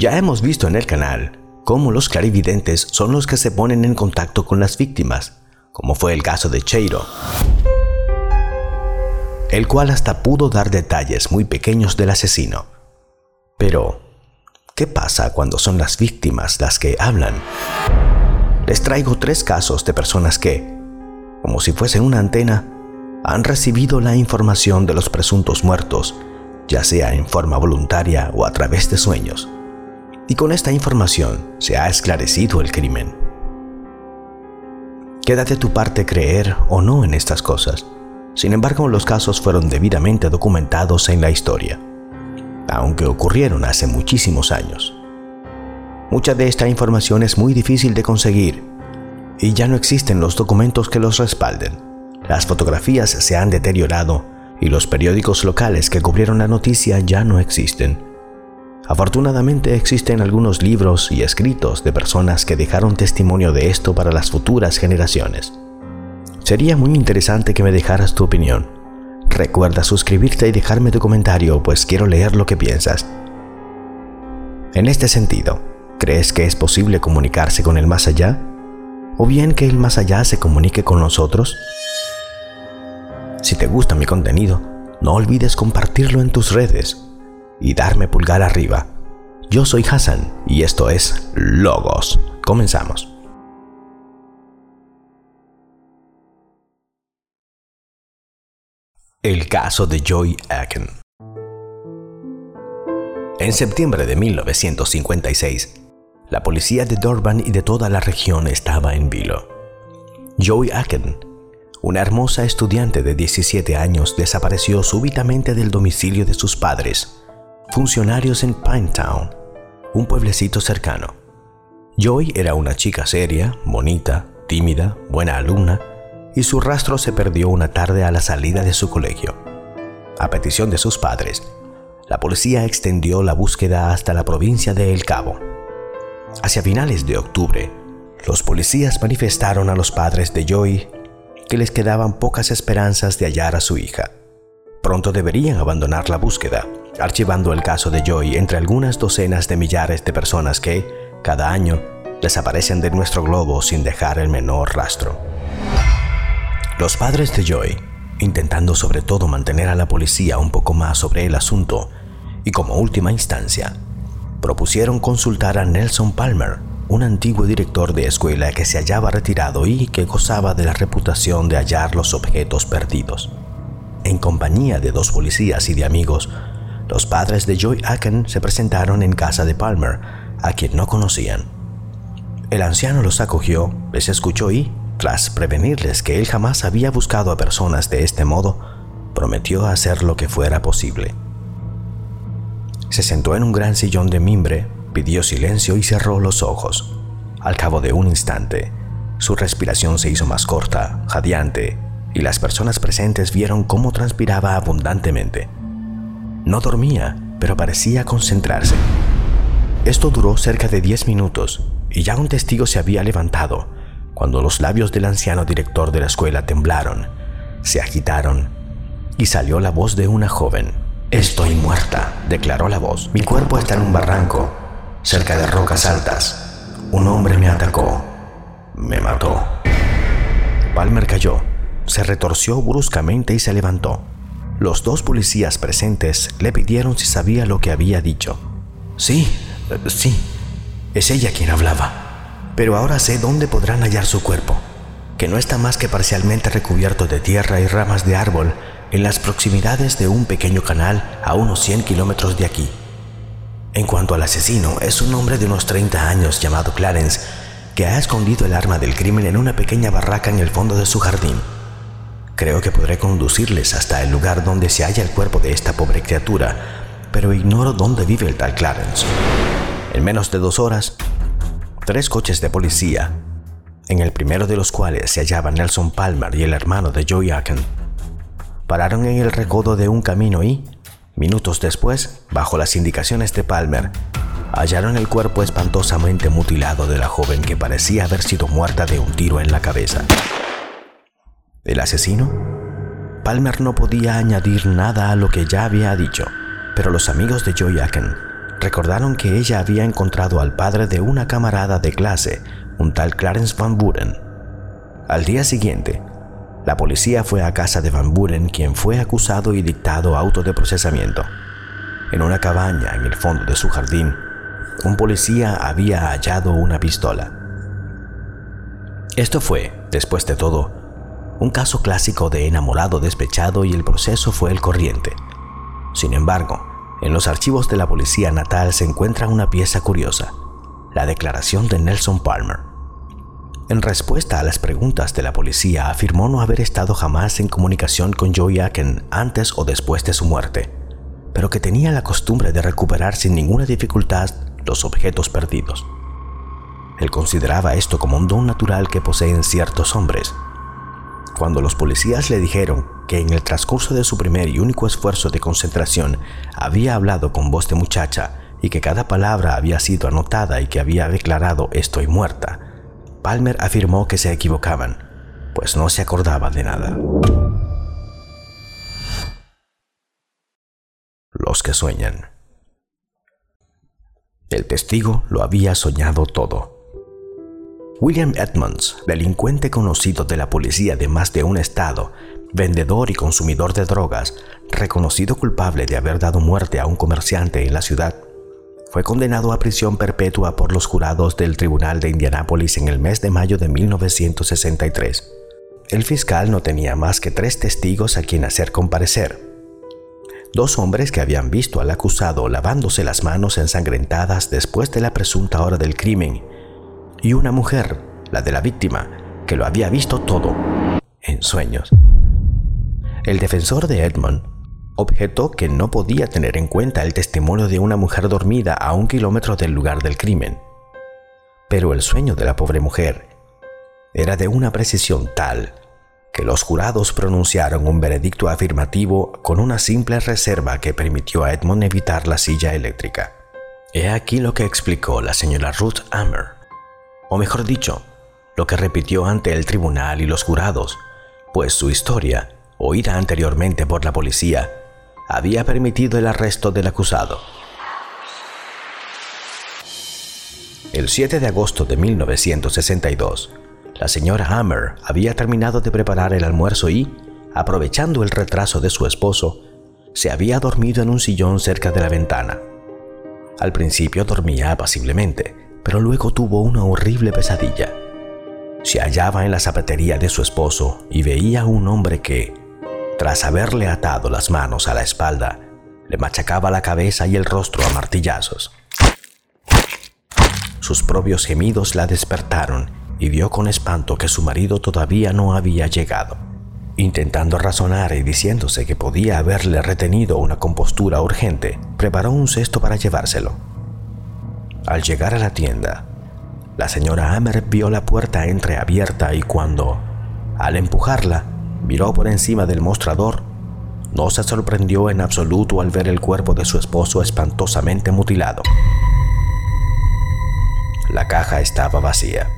Ya hemos visto en el canal cómo los clarividentes son los que se ponen en contacto con las víctimas, como fue el caso de Cheiro, el cual hasta pudo dar detalles muy pequeños del asesino. Pero, ¿qué pasa cuando son las víctimas las que hablan? Les traigo tres casos de personas que, como si fuesen una antena, han recibido la información de los presuntos muertos, ya sea en forma voluntaria o a través de sueños. Y con esta información se ha esclarecido el crimen. Quédate tu parte creer o no en estas cosas. Sin embargo, los casos fueron debidamente documentados en la historia, aunque ocurrieron hace muchísimos años. Mucha de esta información es muy difícil de conseguir y ya no existen los documentos que los respalden. Las fotografías se han deteriorado y los periódicos locales que cubrieron la noticia ya no existen. Afortunadamente existen algunos libros y escritos de personas que dejaron testimonio de esto para las futuras generaciones. Sería muy interesante que me dejaras tu opinión. Recuerda suscribirte y dejarme tu comentario, pues quiero leer lo que piensas. En este sentido, ¿crees que es posible comunicarse con el más allá? ¿O bien que el más allá se comunique con nosotros? Si te gusta mi contenido, no olvides compartirlo en tus redes y darme pulgar arriba. Yo soy Hassan y esto es Logos. Comenzamos. El caso de Joy Aken. En septiembre de 1956, la policía de Durban y de toda la región estaba en vilo. Joy Aken, una hermosa estudiante de 17 años, desapareció súbitamente del domicilio de sus padres, funcionarios en Pinetown, un pueblecito cercano. Joy era una chica seria, bonita, tímida, buena alumna, y su rastro se perdió una tarde a la salida de su colegio. A petición de sus padres, la policía extendió la búsqueda hasta la provincia de El Cabo. Hacia finales de octubre, los policías manifestaron a los padres de Joy que les quedaban pocas esperanzas de hallar a su hija. Pronto deberían abandonar la búsqueda, archivando el caso de Joy entre algunas docenas de millares de personas que, cada año, desaparecen de nuestro globo sin dejar el menor rastro. Los padres de Joy, intentando sobre todo mantener a la policía un poco más sobre el asunto, y como última instancia, propusieron consultar a Nelson Palmer, un antiguo director de escuela que se hallaba retirado y que gozaba de la reputación de hallar los objetos perdidos. En compañía de dos policías y de amigos, los padres de Joy Aken se presentaron en casa de Palmer, a quien no conocían. El anciano los acogió, les escuchó y, tras prevenirles que él jamás había buscado a personas de este modo, prometió hacer lo que fuera posible. Se sentó en un gran sillón de mimbre, pidió silencio y cerró los ojos. Al cabo de un instante, su respiración se hizo más corta, jadeante, y las personas presentes vieron cómo transpiraba abundantemente. No dormía, pero parecía concentrarse. Esto duró cerca de diez minutos, y ya un testigo se había levantado, cuando los labios del anciano director de la escuela temblaron, se agitaron y salió la voz de una joven. Estoy muerta, declaró la voz. Mi cuerpo está en un barranco, cerca de rocas altas. Un hombre me atacó. Me mató. Palmer cayó, se retorció bruscamente y se levantó. Los dos policías presentes le pidieron si sabía lo que había dicho. Sí, sí, es ella quien hablaba pero ahora sé dónde podrán hallar su cuerpo, que no está más que parcialmente recubierto de tierra y ramas de árbol en las proximidades de un pequeño canal a unos 100 kilómetros de aquí. En cuanto al asesino, es un hombre de unos 30 años llamado Clarence, que ha escondido el arma del crimen en una pequeña barraca en el fondo de su jardín. Creo que podré conducirles hasta el lugar donde se halla el cuerpo de esta pobre criatura, pero ignoro dónde vive el tal Clarence. En menos de dos horas, tres coches de policía, en el primero de los cuales se hallaban Nelson Palmer y el hermano de Joey Aken, pararon en el recodo de un camino y, minutos después, bajo las indicaciones de Palmer, hallaron el cuerpo espantosamente mutilado de la joven que parecía haber sido muerta de un tiro en la cabeza. ¿El asesino? Palmer no podía añadir nada a lo que ya había dicho, pero los amigos de Joey Aken recordaron que ella había encontrado al padre de una camarada de clase, un tal Clarence Van Buren. Al día siguiente, la policía fue a casa de Van Buren, quien fue acusado y dictado auto de procesamiento. En una cabaña en el fondo de su jardín, un policía había hallado una pistola. Esto fue, después de todo, un caso clásico de enamorado despechado y el proceso fue el corriente. Sin embargo, en los archivos de la policía natal se encuentra una pieza curiosa, la declaración de Nelson Palmer. En respuesta a las preguntas de la policía, afirmó no haber estado jamás en comunicación con Joey Aken antes o después de su muerte, pero que tenía la costumbre de recuperar sin ninguna dificultad los objetos perdidos. Él consideraba esto como un don natural que poseen ciertos hombres. Cuando los policías le dijeron que en el transcurso de su primer y único esfuerzo de concentración había hablado con voz de muchacha y que cada palabra había sido anotada y que había declarado estoy muerta, Palmer afirmó que se equivocaban, pues no se acordaba de nada. Los que sueñan. El testigo lo había soñado todo. William Edmonds, delincuente conocido de la policía de más de un estado, vendedor y consumidor de drogas, reconocido culpable de haber dado muerte a un comerciante en la ciudad, fue condenado a prisión perpetua por los jurados del Tribunal de Indianápolis en el mes de mayo de 1963. El fiscal no tenía más que tres testigos a quien hacer comparecer, dos hombres que habían visto al acusado lavándose las manos ensangrentadas después de la presunta hora del crimen, y una mujer, la de la víctima, que lo había visto todo, en sueños. El defensor de Edmund objetó que no podía tener en cuenta el testimonio de una mujer dormida a un kilómetro del lugar del crimen. Pero el sueño de la pobre mujer era de una precisión tal que los jurados pronunciaron un veredicto afirmativo con una simple reserva que permitió a Edmond evitar la silla eléctrica. He aquí lo que explicó la señora Ruth Hammer, o mejor dicho, lo que repitió ante el tribunal y los jurados, pues su historia, oída anteriormente por la policía, había permitido el arresto del acusado. El 7 de agosto de 1962, la señora Hammer había terminado de preparar el almuerzo y, aprovechando el retraso de su esposo, se había dormido en un sillón cerca de la ventana. Al principio dormía apaciblemente, pero luego tuvo una horrible pesadilla. Se hallaba en la zapatería de su esposo y veía a un hombre que, tras haberle atado las manos a la espalda, le machacaba la cabeza y el rostro a martillazos. Sus propios gemidos la despertaron y vio con espanto que su marido todavía no había llegado. Intentando razonar y diciéndose que podía haberle retenido una compostura urgente, preparó un cesto para llevárselo. Al llegar a la tienda, la señora Hammer vio la puerta entreabierta y cuando, al empujarla, miró por encima del mostrador, no se sorprendió en absoluto al ver el cuerpo de su esposo espantosamente mutilado. La caja estaba vacía.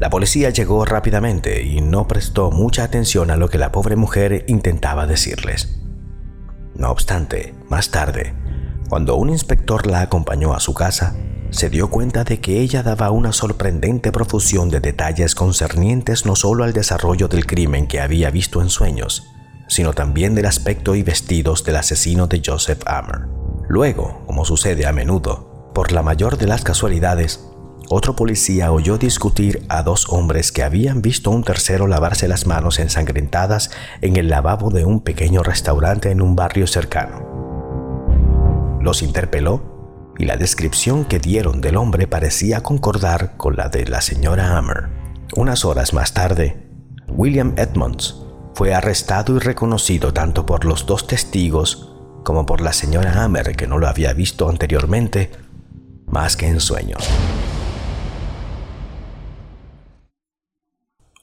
La policía llegó rápidamente y no prestó mucha atención a lo que la pobre mujer intentaba decirles. No obstante, más tarde, cuando un inspector la acompañó a su casa, se dio cuenta de que ella daba una sorprendente profusión de detalles concernientes no solo al desarrollo del crimen que había visto en sueños, sino también del aspecto y vestidos del asesino de Joseph Hammer. Luego, como sucede a menudo, por la mayor de las casualidades, otro policía oyó discutir a dos hombres que habían visto a un tercero lavarse las manos ensangrentadas en el lavabo de un pequeño restaurante en un barrio cercano. Los interpeló y la descripción que dieron del hombre parecía concordar con la de la señora Hammer. Unas horas más tarde, William Edmonds fue arrestado y reconocido tanto por los dos testigos como por la señora Hammer que no lo había visto anteriormente más que en sueños.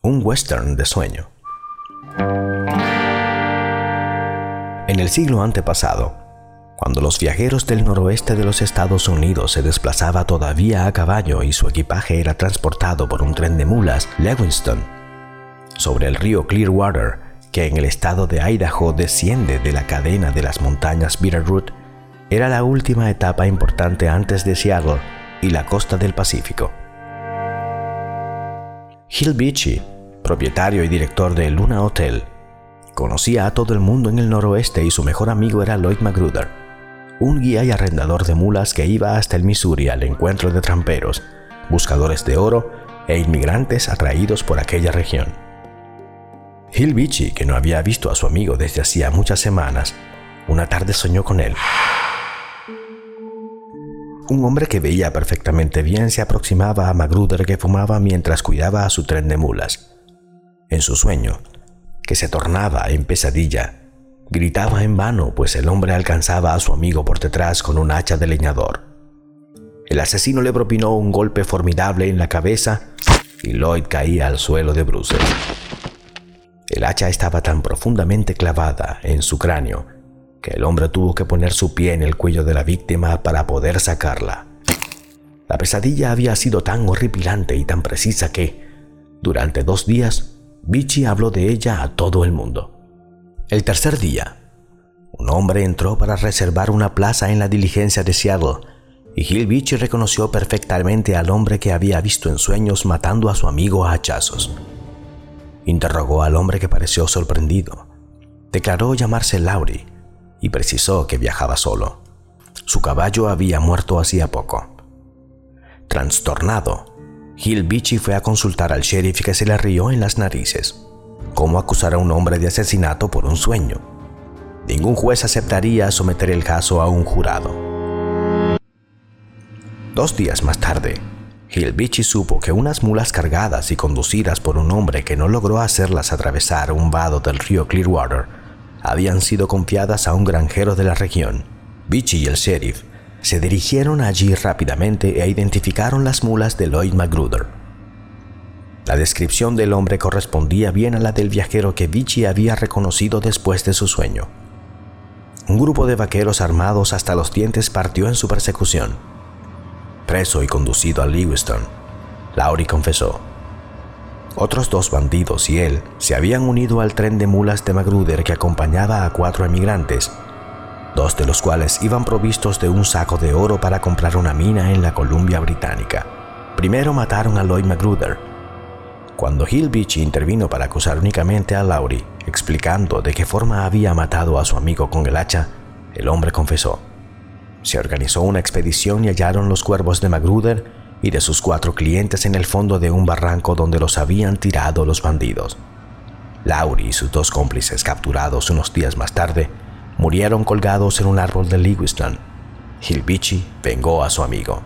un western de sueño. En el siglo antepasado, cuando los viajeros del noroeste de los Estados Unidos se desplazaba todavía a caballo y su equipaje era transportado por un tren de mulas, Lewiston, sobre el río Clearwater, que en el estado de Idaho desciende de la cadena de las montañas Bitterroot, era la última etapa importante antes de Seattle y la costa del Pacífico. Hill Beachy, propietario y director de Luna Hotel, conocía a todo el mundo en el noroeste y su mejor amigo era Lloyd Magruder, un guía y arrendador de mulas que iba hasta el Missouri al encuentro de tramperos, buscadores de oro e inmigrantes atraídos por aquella región. Hill Beachy, que no había visto a su amigo desde hacía muchas semanas, una tarde soñó con él un hombre que veía perfectamente bien se aproximaba a Magruder que fumaba mientras cuidaba a su tren de mulas. En su sueño, que se tornaba en pesadilla, gritaba en vano pues el hombre alcanzaba a su amigo por detrás con un hacha de leñador. El asesino le propinó un golpe formidable en la cabeza y Lloyd caía al suelo de bruces. El hacha estaba tan profundamente clavada en su cráneo que el hombre tuvo que poner su pie en el cuello de la víctima para poder sacarla. La pesadilla había sido tan horripilante y tan precisa que, durante dos días, Vichy habló de ella a todo el mundo. El tercer día, un hombre entró para reservar una plaza en la diligencia de Seattle y Gil Vichy reconoció perfectamente al hombre que había visto en sueños matando a su amigo a hachazos. Interrogó al hombre que pareció sorprendido. Declaró llamarse Laurie y precisó que viajaba solo. Su caballo había muerto hacía poco. Trastornado, Hill Beachy fue a consultar al sheriff que se le rió en las narices. ¿Cómo acusar a un hombre de asesinato por un sueño? Ningún juez aceptaría someter el caso a un jurado. Dos días más tarde, Hill Beachy supo que unas mulas cargadas y conducidas por un hombre que no logró hacerlas atravesar un vado del río Clearwater habían sido confiadas a un granjero de la región. Beachy y el sheriff se dirigieron allí rápidamente e identificaron las mulas de Lloyd Magruder. La descripción del hombre correspondía bien a la del viajero que Beachy había reconocido después de su sueño. Un grupo de vaqueros armados hasta los dientes partió en su persecución. Preso y conducido a Lewiston, Laurie confesó, otros dos bandidos y él se habían unido al tren de mulas de Magruder que acompañaba a cuatro emigrantes, dos de los cuales iban provistos de un saco de oro para comprar una mina en la Columbia Británica. Primero mataron a Lloyd Magruder. Cuando Hill Beach intervino para acusar únicamente a Laurie, explicando de qué forma había matado a su amigo con el hacha, el hombre confesó. Se organizó una expedición y hallaron los cuervos de Magruder y de sus cuatro clientes en el fondo de un barranco donde los habían tirado los bandidos. Laurie y sus dos cómplices capturados unos días más tarde murieron colgados en un árbol de Lewiston. Hilbichi vengó a su amigo.